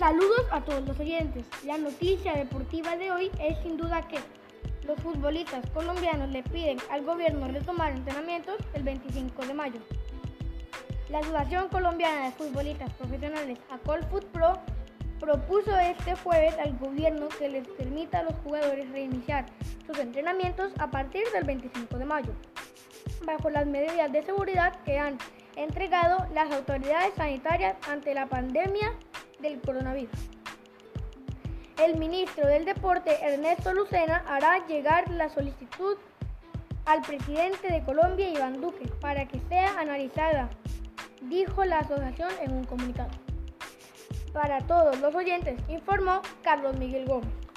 Saludos a todos los oyentes. La noticia deportiva de hoy es sin duda que los futbolistas colombianos le piden al gobierno retomar entrenamientos el 25 de mayo. La Asociación Colombiana de Futbolistas Profesionales, ACOLFUT Pro, propuso este jueves al gobierno que les permita a los jugadores reiniciar sus entrenamientos a partir del 25 de mayo, bajo las medidas de seguridad que han entregado las autoridades sanitarias ante la pandemia del coronavirus. El ministro del Deporte, Ernesto Lucena, hará llegar la solicitud al presidente de Colombia, Iván Duque, para que sea analizada, dijo la asociación en un comunicado. Para todos los oyentes, informó Carlos Miguel Gómez.